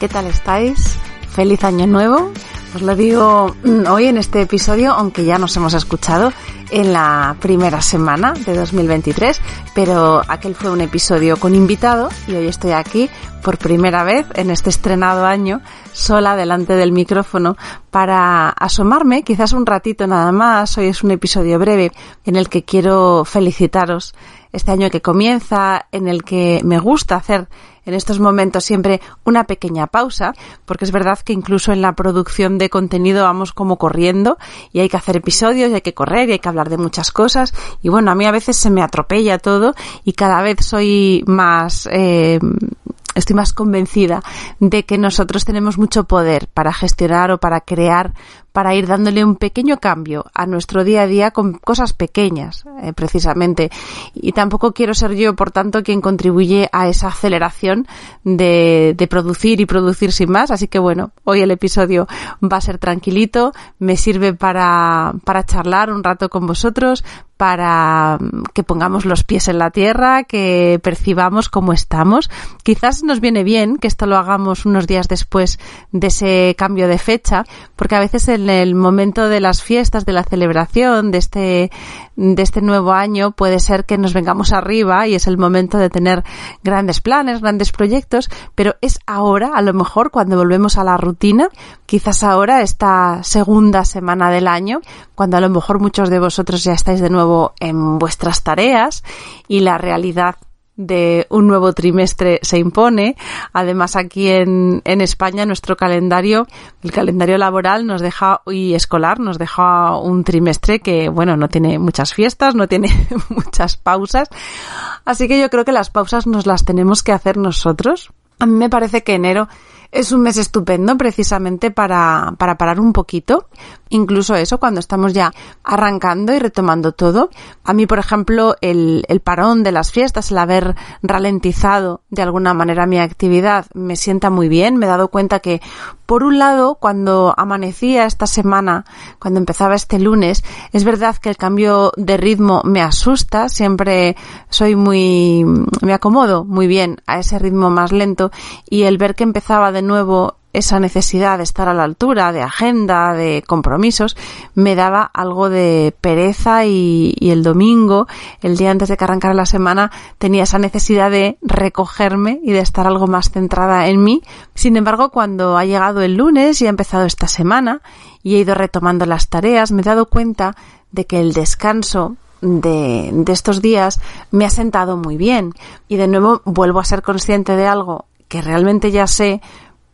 ¿Qué tal estáis? Feliz año nuevo. Os lo digo hoy en este episodio, aunque ya nos hemos escuchado en la primera semana de 2023, pero aquel fue un episodio con invitado y hoy estoy aquí por primera vez en este estrenado año sola delante del micrófono para asomarme quizás un ratito nada más. Hoy es un episodio breve en el que quiero felicitaros este año que comienza, en el que me gusta hacer en estos momentos siempre una pequeña pausa, porque es verdad que incluso en la producción de contenido vamos como corriendo y hay que hacer episodios y hay que correr y hay que hablar de muchas cosas. Y bueno, a mí a veces se me atropella todo y cada vez soy más eh, estoy más convencida de que nosotros tenemos mucho poder para gestionar o para crear, para ir dándole un pequeño cambio a nuestro día a día con cosas pequeñas, eh, precisamente. Y tampoco quiero ser yo, por tanto, quien contribuye a esa aceleración de, de producir y producir sin más. Así que bueno, hoy el episodio va a ser tranquilito, me sirve para, para charlar un rato con vosotros, para que pongamos los pies en la tierra, que percibamos cómo estamos. Quizás nos viene bien que esto lo hagamos unos días después de ese cambio de fecha, porque a veces en el momento de las fiestas, de la celebración, de este, de este nuevo año, puede ser que nos vengamos arriba y es el momento de tener grandes planes, grandes proyectos, pero es ahora, a lo mejor, cuando volvemos a la rutina, quizás ahora, esta segunda semana del año, cuando a lo mejor muchos de vosotros ya estáis de nuevo en vuestras tareas y la realidad de un nuevo trimestre se impone. Además, aquí en, en, España, nuestro calendario, el calendario laboral nos deja, y escolar, nos deja un trimestre que, bueno, no tiene muchas fiestas, no tiene muchas pausas. Así que yo creo que las pausas nos las tenemos que hacer nosotros. A mí me parece que enero es un mes estupendo precisamente para, para parar un poquito, incluso eso cuando estamos ya arrancando y retomando todo. A mí, por ejemplo, el, el parón de las fiestas, el haber ralentizado de alguna manera mi actividad, me sienta muy bien. Me he dado cuenta que, por un lado, cuando amanecía esta semana, cuando empezaba este lunes, es verdad que el cambio de ritmo me asusta. Siempre soy muy, me acomodo muy bien a ese ritmo más lento y el ver que empezaba de de nuevo esa necesidad de estar a la altura, de agenda, de compromisos, me daba algo de pereza y, el domingo, el día antes de que arrancara la semana, tenía esa necesidad de recogerme y de estar algo más centrada en mí. Sin embargo, cuando ha llegado el lunes y ha empezado esta semana y he ido retomando las tareas, me he dado cuenta de que el descanso de, de estos días me ha sentado muy bien y de nuevo vuelvo a ser consciente de algo que realmente ya sé,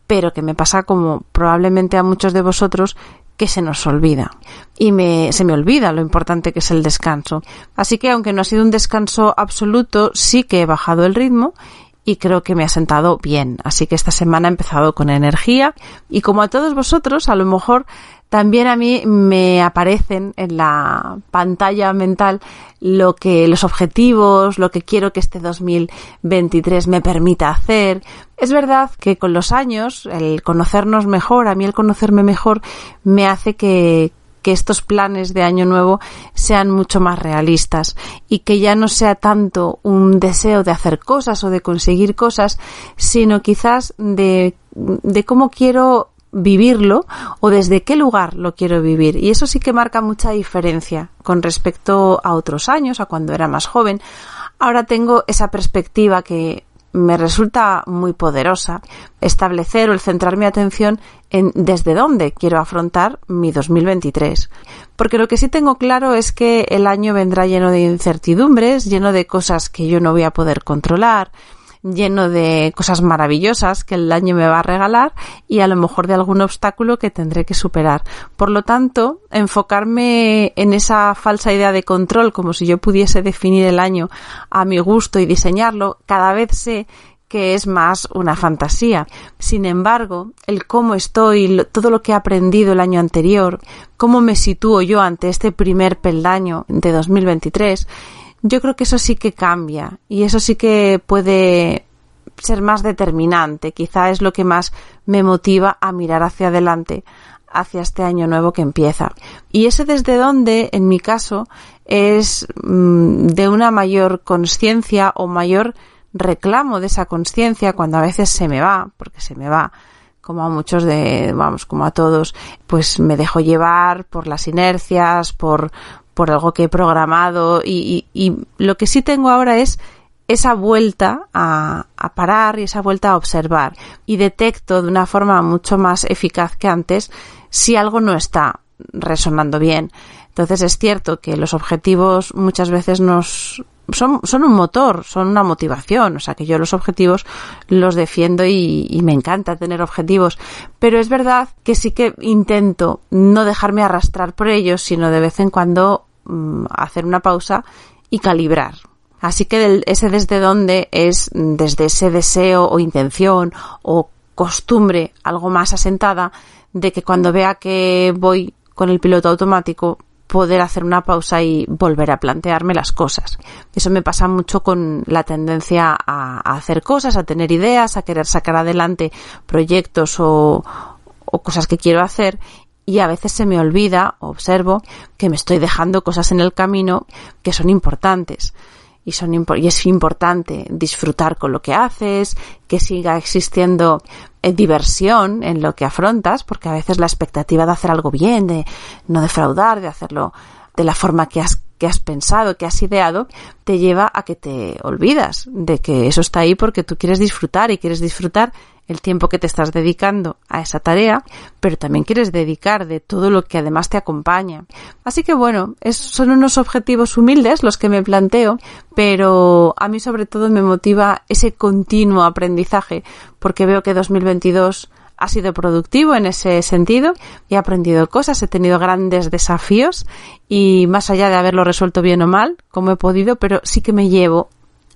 pero que me pasa como probablemente a muchos de vosotros que se nos olvida. Y me, se me olvida lo importante que es el descanso. Así que aunque no ha sido un descanso absoluto, sí que he bajado el ritmo y creo que me ha sentado bien. Así que esta semana he empezado con energía y como a todos vosotros, a lo mejor también a mí me aparecen en la pantalla mental lo que los objetivos, lo que quiero que este 2023 me permita hacer. Es verdad que con los años, el conocernos mejor, a mí el conocerme mejor me hace que, que estos planes de año nuevo sean mucho más realistas y que ya no sea tanto un deseo de hacer cosas o de conseguir cosas, sino quizás de, de cómo quiero vivirlo o desde qué lugar lo quiero vivir. Y eso sí que marca mucha diferencia con respecto a otros años, a cuando era más joven. Ahora tengo esa perspectiva que me resulta muy poderosa establecer o el centrar mi atención en desde dónde quiero afrontar mi 2023. Porque lo que sí tengo claro es que el año vendrá lleno de incertidumbres, lleno de cosas que yo no voy a poder controlar, lleno de cosas maravillosas que el año me va a regalar y a lo mejor de algún obstáculo que tendré que superar. Por lo tanto, enfocarme en esa falsa idea de control como si yo pudiese definir el año a mi gusto y diseñarlo, cada vez sé que es más una fantasía. Sin embargo, el cómo estoy, todo lo que he aprendido el año anterior, cómo me sitúo yo ante este primer peldaño de 2023, yo creo que eso sí que cambia y eso sí que puede ser más determinante. Quizá es lo que más me motiva a mirar hacia adelante, hacia este año nuevo que empieza. Y ese desde dónde, en mi caso, es mm, de una mayor conciencia o mayor reclamo de esa conciencia cuando a veces se me va, porque se me va, como a muchos de, vamos, como a todos, pues me dejo llevar por las inercias, por, por algo que he programado y, lo que sí tengo ahora es esa vuelta a, parar y esa vuelta a observar y detecto de una forma mucho más eficaz que antes si algo no está resonando bien. Entonces es cierto que los objetivos muchas veces nos son, son un motor, son una motivación. O sea que yo los objetivos los defiendo y me encanta tener objetivos. Pero es verdad que sí que intento no dejarme arrastrar por ellos, sino de vez en cuando Mm, hacer una pausa y calibrar. Así que ese desde dónde es desde ese deseo o intención o costumbre algo más asentada de que cuando vea que voy con el piloto automático poder hacer una pausa y volver a plantearme las cosas. Eso me pasa mucho con la tendencia a, hacer cosas, a tener ideas, a querer sacar adelante proyectos o cosas que quiero hacer y a veces se me olvida, observo, que me estoy dejando cosas en el camino que son importantes. Y, son y es importante disfrutar con lo que haces, que siga existiendo eh, diversión en lo que afrontas, porque a veces la expectativa de hacer algo bien, de no defraudar, de hacerlo de la forma que has, que has pensado, que has ideado, te lleva a que te olvidas de que eso está ahí porque tú quieres disfrutar y quieres disfrutar el tiempo que te estás dedicando a esa tarea, pero también quieres dedicar de todo lo que además te acompaña. Así que bueno, son unos objetivos humildes los que me planteo, pero a mí sobre todo me motiva ese continuo aprendizaje, porque veo que 2022 ha sido productivo en ese sentido, he aprendido cosas, he tenido grandes desafíos y más allá de haberlo resuelto bien o mal, como he podido, pero sí que me llevo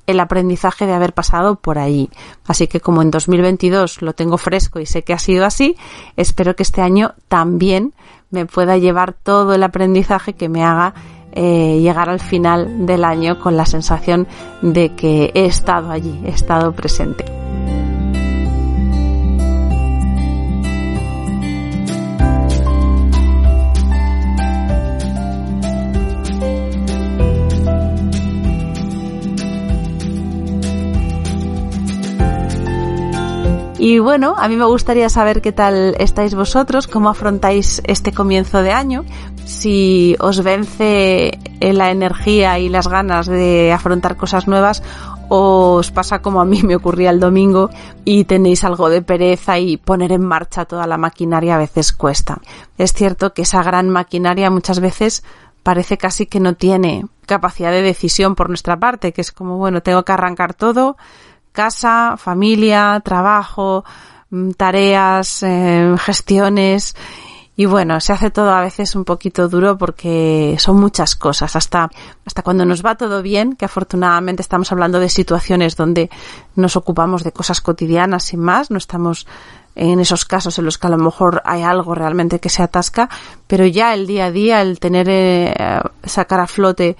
el aprendizaje de haber pasado por allí. Así que como en 2022 lo tengo fresco y sé que ha sido así, espero que este año también me pueda llevar todo el aprendizaje que me haga eh, llegar al final del año con la sensación de que he estado allí, he estado presente. Y bueno, a mí me gustaría saber qué tal estáis vosotros, cómo afrontáis este comienzo de año, si os vence la energía y las ganas de afrontar cosas nuevas o os pasa como a mí me ocurría el domingo y tenéis algo de pereza y poner en marcha toda la maquinaria a veces cuesta. Es cierto que esa gran maquinaria muchas veces parece casi que no tiene capacidad de decisión por nuestra parte, que es como, bueno, tengo que arrancar todo, casa, familia, trabajo, mm, tareas, eh, gestiones y bueno, se hace todo a veces un poquito duro porque son muchas cosas. Hasta, hasta cuando nos va todo bien, que afortunadamente estamos hablando de situaciones donde nos ocupamos de cosas cotidianas sin más, no estamos en esos casos en los que a lo mejor hay algo realmente que se atasca, pero ya el día a día, el tener, eh, sacar a flote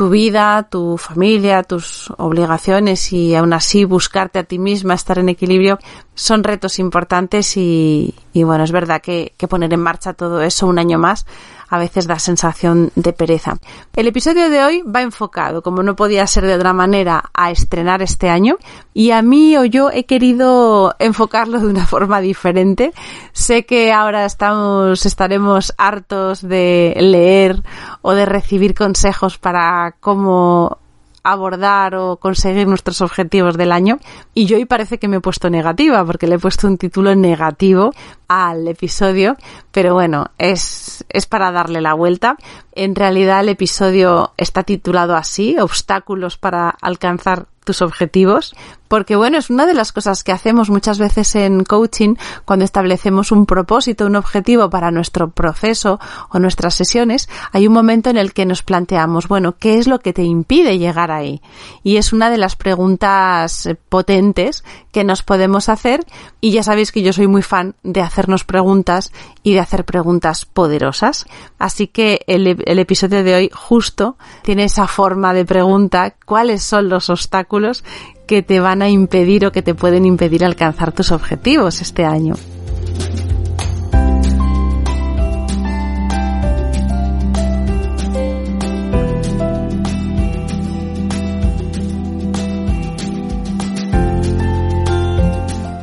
tu vida, tu familia, tus obligaciones y aún así buscarte a ti misma, estar en equilibrio, son retos importantes y, y bueno, es verdad que, que poner en marcha todo eso un año más a veces da sensación de pereza. El episodio de hoy va enfocado, como no podía ser de otra manera, a estrenar este año y a mí o yo he querido enfocarlo de una forma diferente. Sé que ahora estamos, estaremos hartos de leer o de recibir consejos para cómo abordar o conseguir nuestros objetivos del año. Y yo hoy parece que me he puesto negativa, porque le he puesto un título negativo al episodio, pero bueno, es, es para darle la vuelta. En realidad el episodio está titulado así, obstáculos para alcanzar tus objetivos, porque bueno, es una de las cosas que hacemos muchas veces en coaching cuando establecemos un propósito, un objetivo para nuestro proceso o nuestras sesiones, hay un momento en el que nos planteamos, bueno, ¿qué es lo que te impide llegar ahí? Y es una de las preguntas potentes que nos podemos hacer y ya sabéis que yo soy muy fan de hacernos preguntas y de hacer preguntas poderosas. Así que el, el episodio de hoy justo tiene esa forma de pregunta, ¿cuáles son los obstáculos que te van a impedir o que te pueden impedir alcanzar tus objetivos este año?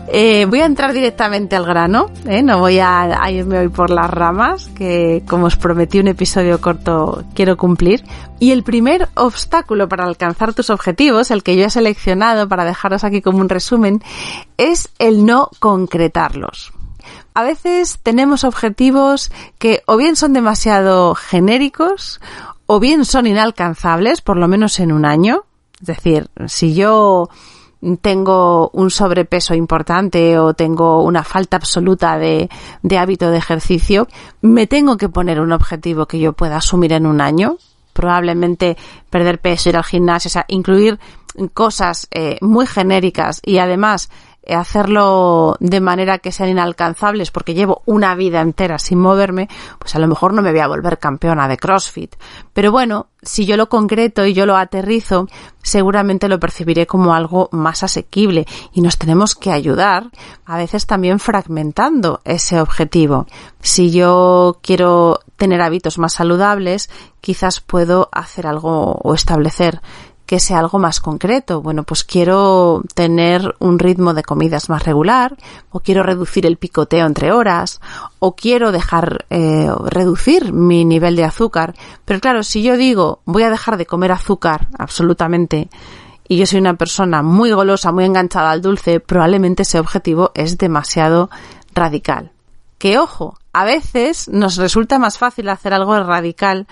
Eh, voy a entrar directamente al grano, ¿eh? no voy a, irme hoy por las ramas, que como os prometí un episodio corto quiero cumplir. Y el primer obstáculo para alcanzar tus objetivos, el que yo he seleccionado para dejaros aquí como un resumen, es el no concretarlos. A veces tenemos objetivos que o bien son demasiado genéricos o bien son inalcanzables, por lo menos en un año. Es decir, si yo tengo un sobrepeso importante o tengo una falta absoluta de, de hábito de ejercicio, me tengo que poner un objetivo que yo pueda asumir en un año. Probablemente perder peso, ir al gimnasio, o sea, incluir cosas eh, muy genéricas y además hacerlo de manera que sean inalcanzables porque llevo una vida entera sin moverme, pues a lo mejor no me voy a volver campeona de CrossFit. Pero bueno, si yo lo concreto y yo lo aterrizo, seguramente lo percibiré como algo más asequible y nos tenemos que ayudar, a veces también fragmentando ese objetivo. Si yo quiero tener hábitos más saludables, quizás puedo hacer algo o establecer que sea algo más concreto. Bueno, pues quiero tener un ritmo de comidas más regular, o quiero reducir el picoteo entre horas, o quiero dejar, eh, reducir mi nivel de azúcar. Pero claro, si yo digo voy a dejar de comer azúcar absolutamente, y yo soy una persona muy golosa, muy enganchada al dulce, probablemente ese objetivo es demasiado radical. Que ojo, a veces nos resulta más fácil hacer algo radical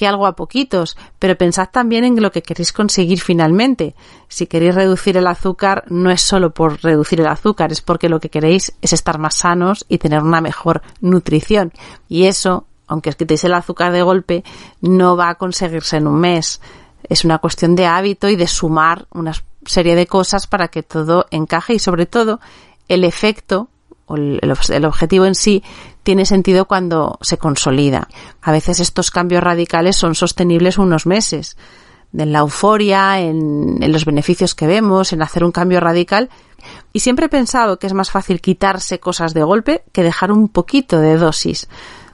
que algo a poquitos, pero pensad también en lo que queréis conseguir finalmente. Si queréis reducir el azúcar, no es solo por reducir el azúcar, es porque lo que queréis es estar más sanos y tener una mejor nutrición. Y eso, aunque os quitéis el azúcar de golpe, no va a conseguirse en un mes. Es una cuestión de hábito y de sumar una serie de cosas para que todo encaje y sobre todo el efecto el, objetivo en sí tiene sentido cuando se consolida. A veces estos cambios radicales son sostenibles unos meses. En la euforia, en, los beneficios que vemos, en hacer un cambio radical. Y siempre he pensado que es más fácil quitarse cosas de golpe que dejar un poquito de dosis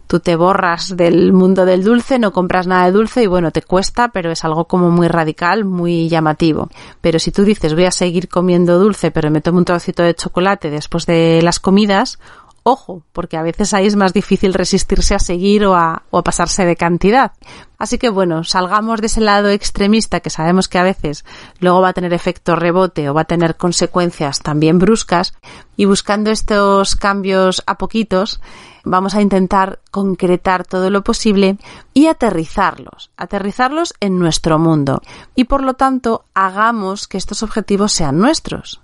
tú te borras del mundo del dulce, no compras nada de dulce y bueno, te cuesta, pero es algo como muy radical, muy llamativo. Pero si tú dices voy a seguir comiendo dulce, pero me tomo un trocito de chocolate después de las comidas, ojo, porque a veces ahí es más difícil resistirse a seguir o a, o a, pasarse de cantidad. Así que bueno, salgamos de ese lado extremista que sabemos que a veces luego va a tener efecto rebote o va a tener consecuencias también bruscas y buscando estos cambios a poquitos vamos a intentar concretar todo lo posible y aterrizarlos, aterrizarlos en nuestro mundo y por lo tanto hagamos que estos objetivos sean nuestros.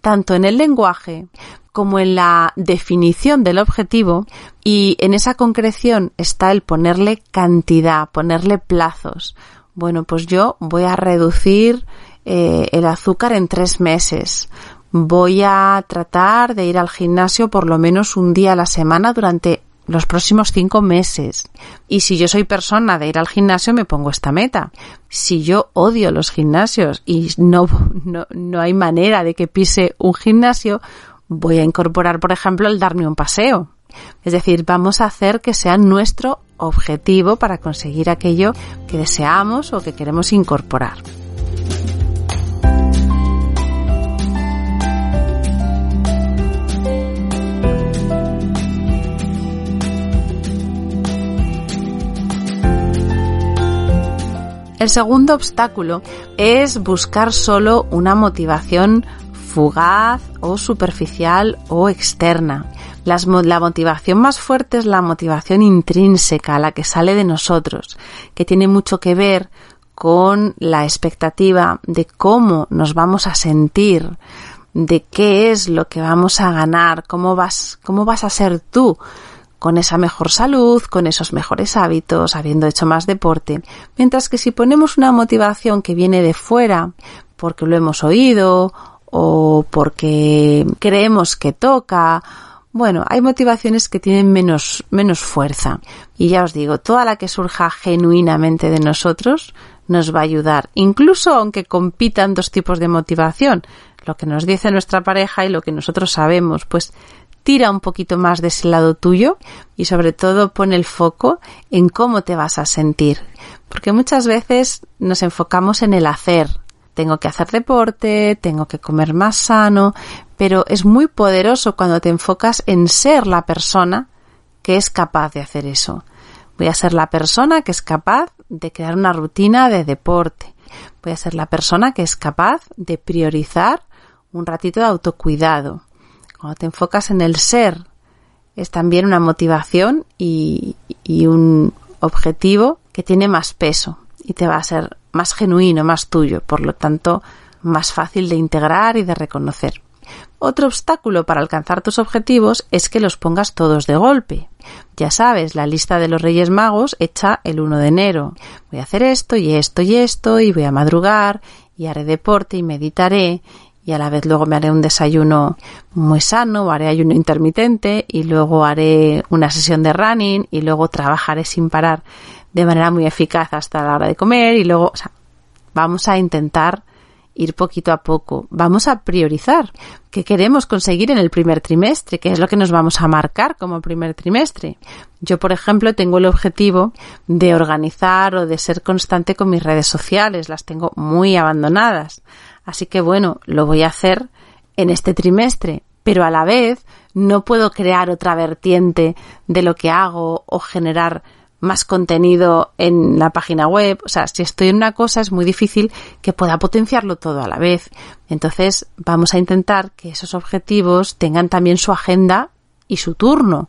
Tanto en el lenguaje como en la definición del objetivo y en esa concreción está el ponerle cantidad, ponerle plazos. Bueno, pues yo voy a reducir eh, el azúcar en tres meses. Voy a tratar de ir al gimnasio por lo menos un día a la semana durante los próximos cinco meses. Y si yo soy persona de ir al gimnasio, me pongo esta meta. Si yo odio los gimnasios y no, no, no hay manera de que pise un gimnasio, voy a incorporar, por ejemplo, el darme un paseo. Es decir, vamos a hacer que sea nuestro objetivo para conseguir aquello que deseamos o que queremos incorporar. El segundo obstáculo es buscar solo una motivación fugaz o superficial o externa. la motivación más fuerte es la motivación intrínseca, la que sale de nosotros, que tiene mucho que ver con la expectativa de cómo nos vamos a sentir, de qué es lo que vamos a ganar, cómo vas, cómo vas a ser tú con esa mejor salud, con esos mejores hábitos, habiendo hecho más deporte. Mientras que si ponemos una motivación que viene de fuera, porque lo hemos oído o porque creemos que toca, bueno, hay motivaciones que tienen menos, menos fuerza. Y ya os digo, toda la que surja genuinamente de nosotros nos va a ayudar, incluso aunque compitan dos tipos de motivación, lo que nos dice nuestra pareja y lo que nosotros sabemos, pues tira un poquito más de ese lado tuyo y sobre todo pone el foco en cómo te vas a sentir. Porque muchas veces nos enfocamos en el hacer. Tengo que hacer deporte, tengo que comer más sano, pero es muy poderoso cuando te enfocas en ser la persona que es capaz de hacer eso. Voy a ser la persona que es capaz de crear una rutina de deporte. Voy a ser la persona que es capaz de priorizar un ratito de autocuidado. Cuando te enfocas en el ser, es también una motivación y, un objetivo que tiene más peso y te va a ser más genuino, más tuyo, por lo tanto, más fácil de integrar y de reconocer. Otro obstáculo para alcanzar tus objetivos es que los pongas todos de golpe. Ya sabes, la lista de los Reyes Magos hecha el 1 de enero. Voy a hacer esto y esto y esto y voy a madrugar y haré deporte y meditaré y a la vez luego me haré un desayuno muy sano, haré ayuno intermitente y luego haré una sesión de running y luego trabajaré sin parar de manera muy eficaz hasta la hora de comer y luego, o sea, vamos a intentar ir poquito a poco, vamos a priorizar qué queremos conseguir en el primer trimestre, qué es lo que nos vamos a marcar como primer trimestre. Yo, por ejemplo, tengo el objetivo de organizar o de ser constante con mis redes sociales, las tengo muy abandonadas. Así que bueno, lo voy a hacer en este trimestre, pero a la vez no puedo crear otra vertiente de lo que hago o generar más contenido en la página web. O sea, si estoy en una cosa es muy difícil que pueda potenciarlo todo a la vez. Entonces vamos a intentar que esos objetivos tengan también su agenda y su turno.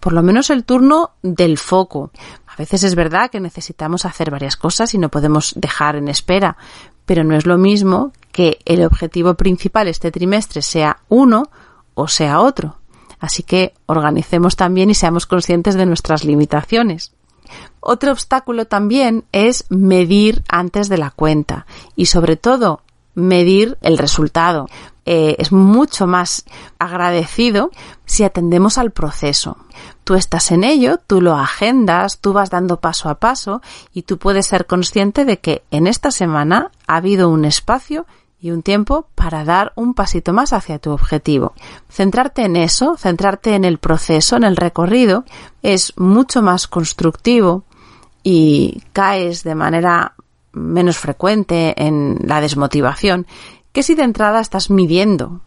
Por lo menos el turno del foco. A veces es verdad que necesitamos hacer varias cosas y no podemos dejar en espera, pero no es lo mismo que el objetivo principal este trimestre sea uno o sea otro. Así que organicemos también y seamos conscientes de nuestras limitaciones. Otro obstáculo también es medir antes de la cuenta y sobre todo medir el resultado. Eh, es mucho más agradecido si atendemos al proceso. Tú estás en ello, tú lo agendas, tú vas dando paso a paso y tú puedes ser consciente de que en esta semana ha habido un espacio y un tiempo para dar un pasito más hacia tu objetivo. Centrarte en eso, centrarte en el proceso, en el recorrido, es mucho más constructivo y caes de manera menos frecuente en la desmotivación que si de entrada estás midiendo.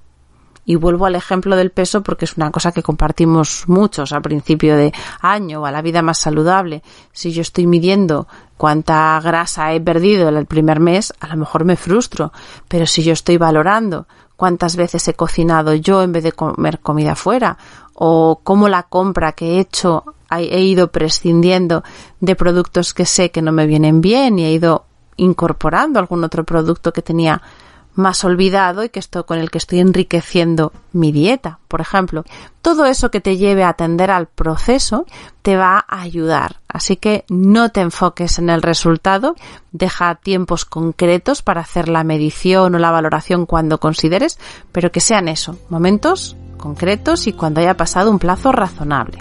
Y vuelvo al ejemplo del peso porque es una cosa que compartimos muchos al principio de año a la vida más saludable. Si yo estoy midiendo cuánta grasa he perdido en el primer mes, a lo mejor me frustro. Pero si yo estoy valorando cuántas veces he cocinado yo en vez de comer comida fuera o cómo la compra que he hecho he ido prescindiendo de productos que sé que no me vienen bien y he ido incorporando algún otro producto que tenía más olvidado y que esto con el que estoy enriqueciendo mi dieta, por ejemplo. Todo eso que te lleve a atender al proceso te va a ayudar. Así que no te enfoques en el resultado, deja tiempos concretos para hacer la medición o la valoración cuando consideres, pero que sean eso, momentos concretos y cuando haya pasado un plazo razonable.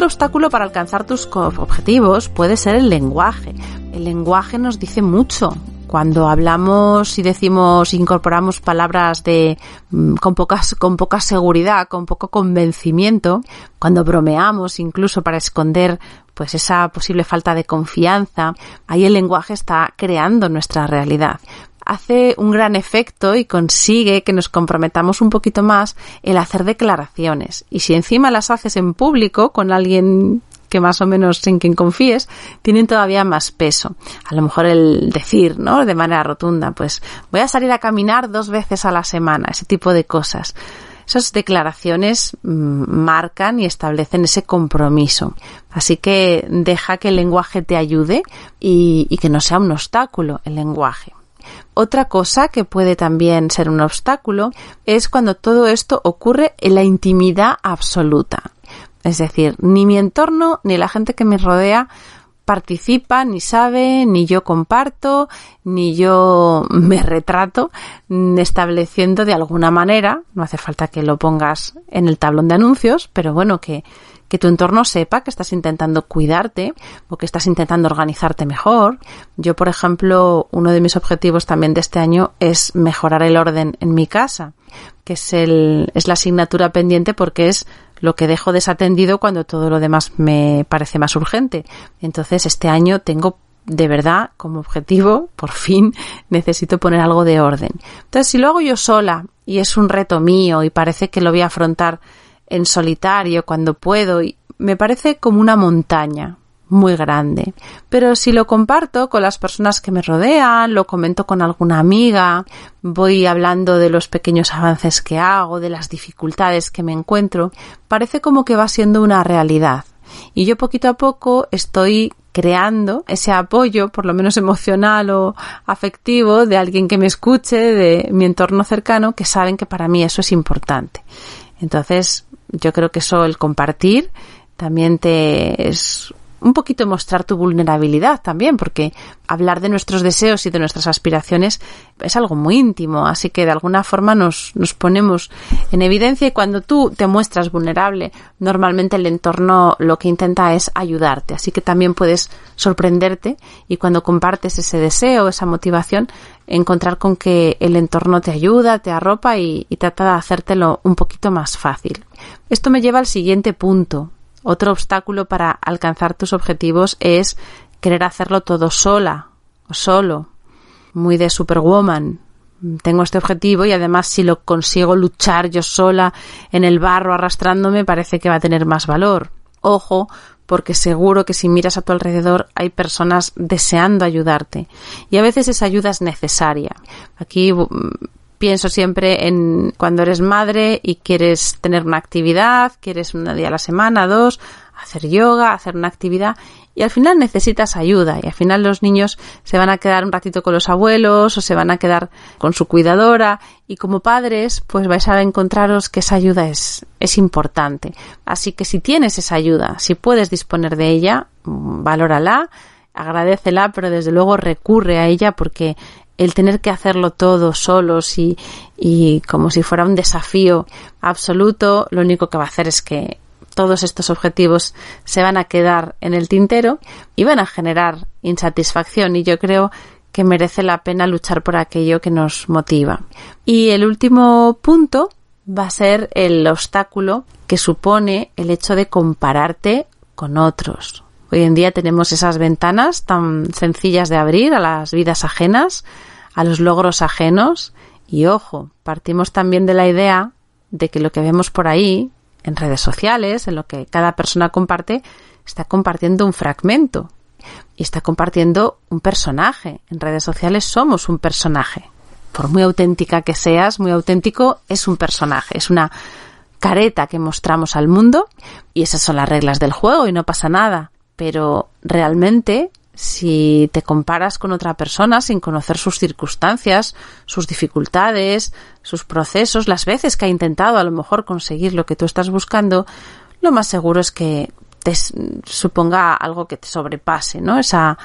Otro obstáculo para alcanzar tus objetivos puede ser el lenguaje. El lenguaje nos dice mucho. Cuando hablamos y decimos, incorporamos palabras de mm, con con poca seguridad, con poco convencimiento, cuando bromeamos incluso para esconder pues esa posible falta de confianza, ahí el lenguaje está creando nuestra realidad hace un gran efecto y consigue que nos comprometamos un poquito más el hacer declaraciones. Y si encima las haces en público con alguien que más o menos en quien confíes, tienen todavía más peso. A lo mejor el decir, ¿no? De manera rotunda, pues voy a salir a caminar dos veces a la semana, ese tipo de cosas. Esas declaraciones mm, marcan y establecen ese compromiso. Así que deja que el lenguaje te ayude y, y que no sea un obstáculo el lenguaje. Otra cosa que puede también ser un obstáculo es cuando todo esto ocurre en la intimidad absoluta. Es decir, ni mi entorno ni la gente que me rodea participa, ni sabe, ni yo comparto, ni yo me retrato, estableciendo de alguna manera, no hace falta que lo pongas en el tablón de anuncios, pero bueno, que, que tu entorno sepa que estás intentando cuidarte o que estás intentando organizarte mejor. Yo, por ejemplo, uno de mis objetivos también de este año es mejorar el orden en mi casa, que es el, es la asignatura pendiente porque es lo que dejo desatendido cuando todo lo demás me parece más urgente. Entonces, este año tengo de verdad como objetivo, por fin, necesito poner algo de orden. Entonces, si lo hago yo sola y es un reto mío y parece que lo voy a afrontar en solitario cuando puedo y me parece como una montaña muy grande. Pero si lo comparto con las personas que me rodean, lo comento con alguna amiga, voy hablando de los pequeños avances que hago, de las dificultades que me encuentro, parece como que va siendo una realidad. Y yo poquito a poco estoy creando ese apoyo, por lo menos emocional o afectivo, de alguien que me escuche, de mi entorno cercano, que saben que para mí eso es importante. Entonces, yo creo que eso, el compartir, también te es un poquito mostrar tu vulnerabilidad también, porque hablar de nuestros deseos y de nuestras aspiraciones es algo muy íntimo, así que de alguna forma nos, nos ponemos en evidencia y cuando tú te muestras vulnerable, normalmente el entorno lo que intenta es ayudarte, así que también puedes sorprenderte y cuando compartes ese deseo, esa motivación, encontrar con que el entorno te ayuda, te arropa y, y trata de hacértelo un poquito más fácil. Esto me lleva al siguiente punto. Otro obstáculo para alcanzar tus objetivos es querer hacerlo todo sola solo. Muy de Superwoman. Tengo este objetivo y además si lo consigo luchar yo sola en el barro arrastrándome parece que va a tener más valor. Ojo, porque seguro que si miras a tu alrededor hay personas deseando ayudarte y a veces esa ayuda es necesaria. Aquí pienso siempre en cuando eres madre y quieres tener una actividad, quieres un día a la semana, dos, hacer yoga, hacer una actividad y al final necesitas ayuda y al final los niños se van a quedar un ratito con los abuelos o se van a quedar con su cuidadora y como padres pues vais a encontraros que esa ayuda es, es importante. Así que si tienes esa ayuda, si puedes disponer de ella, valórala, agradecela, pero desde luego recurre a ella porque el tener que hacerlo todo solos y, y como si fuera un desafío absoluto, lo único que va a hacer es que todos estos objetivos se van a quedar en el tintero y van a generar insatisfacción y yo creo que merece la pena luchar por aquello que nos motiva. Y el último punto va a ser el obstáculo que supone el hecho de compararte con otros. Hoy en día tenemos esas ventanas tan sencillas de abrir a las vidas ajenas, a los logros ajenos y ojo, partimos también de la idea de que lo que vemos por ahí, en redes sociales, en lo que cada persona comparte, está compartiendo un fragmento y está compartiendo un personaje. En redes sociales somos un personaje. por muy auténtica que seas, muy auténtico, es un personaje, es una careta que mostramos al mundo y esas son las reglas del juego y no pasa nada. Pero realmente, si te comparas con otra persona sin conocer sus circunstancias, sus dificultades, sus procesos, las veces que ha intentado a lo mejor conseguir lo que tú estás buscando, lo más seguro es que te suponga algo que te sobrepase, ¿no? Esa,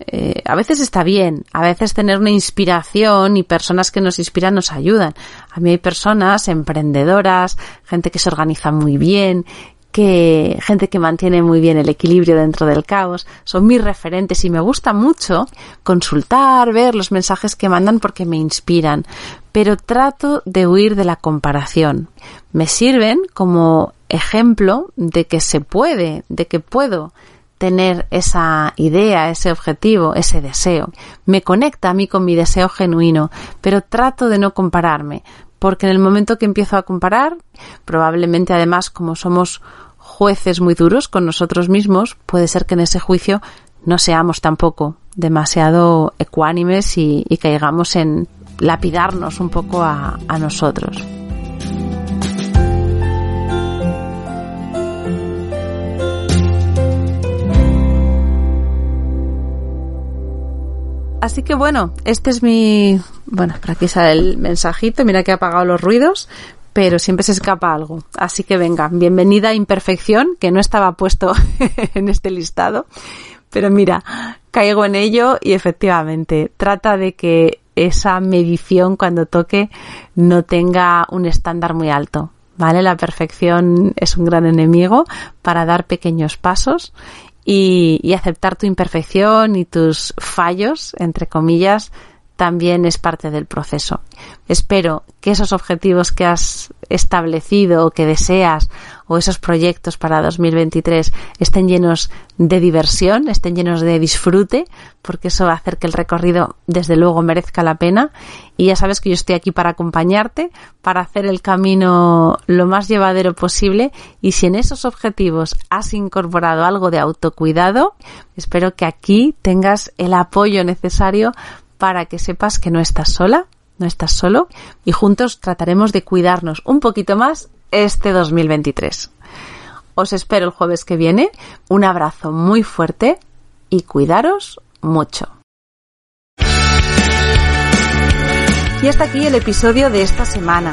eh, a veces está bien, a veces tener una inspiración y personas que nos inspiran nos ayudan. A mí hay personas emprendedoras, gente que se organiza muy bien, que gente que mantiene muy bien el equilibrio dentro del caos, son mis referentes y me gusta mucho consultar, ver los mensajes que mandan porque me inspiran, pero trato de huir de la comparación. Me sirven como ejemplo de que se puede, de que puedo tener esa idea, ese objetivo, ese deseo. Me conecta a mí con mi deseo genuino, pero trato de no compararme, porque en el momento que empiezo a comparar, probablemente además como somos jueces muy duros con nosotros mismos, puede ser que en ese juicio no seamos tampoco demasiado ecuánimes y, caigamos en lapidarnos un poco a nosotros. Así que bueno, este es mi... Bueno, por aquí sale el mensajito, mira que he apagado los ruidos, pero siempre se escapa algo. Así que venga, bienvenida a Imperfección, que no estaba puesto en este listado. Pero mira, caigo en ello y efectivamente trata de que esa medición cuando toque no tenga un estándar muy alto. ¿Vale? La perfección es un gran enemigo para dar pequeños pasos y, aceptar tu imperfección y tus fallos, entre comillas, también es parte del proceso. Espero que esos objetivos que has establecido o que deseas o esos proyectos para 2023 estén llenos de diversión, estén llenos de disfrute, porque eso va a hacer que el recorrido desde luego merezca la pena. Y ya sabes que yo estoy aquí para acompañarte, para hacer el camino lo más llevadero posible. Y si en esos objetivos has incorporado algo de autocuidado, espero que aquí tengas el apoyo necesario para que sepas que no estás sola, no estás solo y juntos trataremos de cuidarnos un poquito más este 2023. Os espero el jueves que viene. Un abrazo muy fuerte y cuidaros mucho. Y hasta aquí el episodio de esta semana.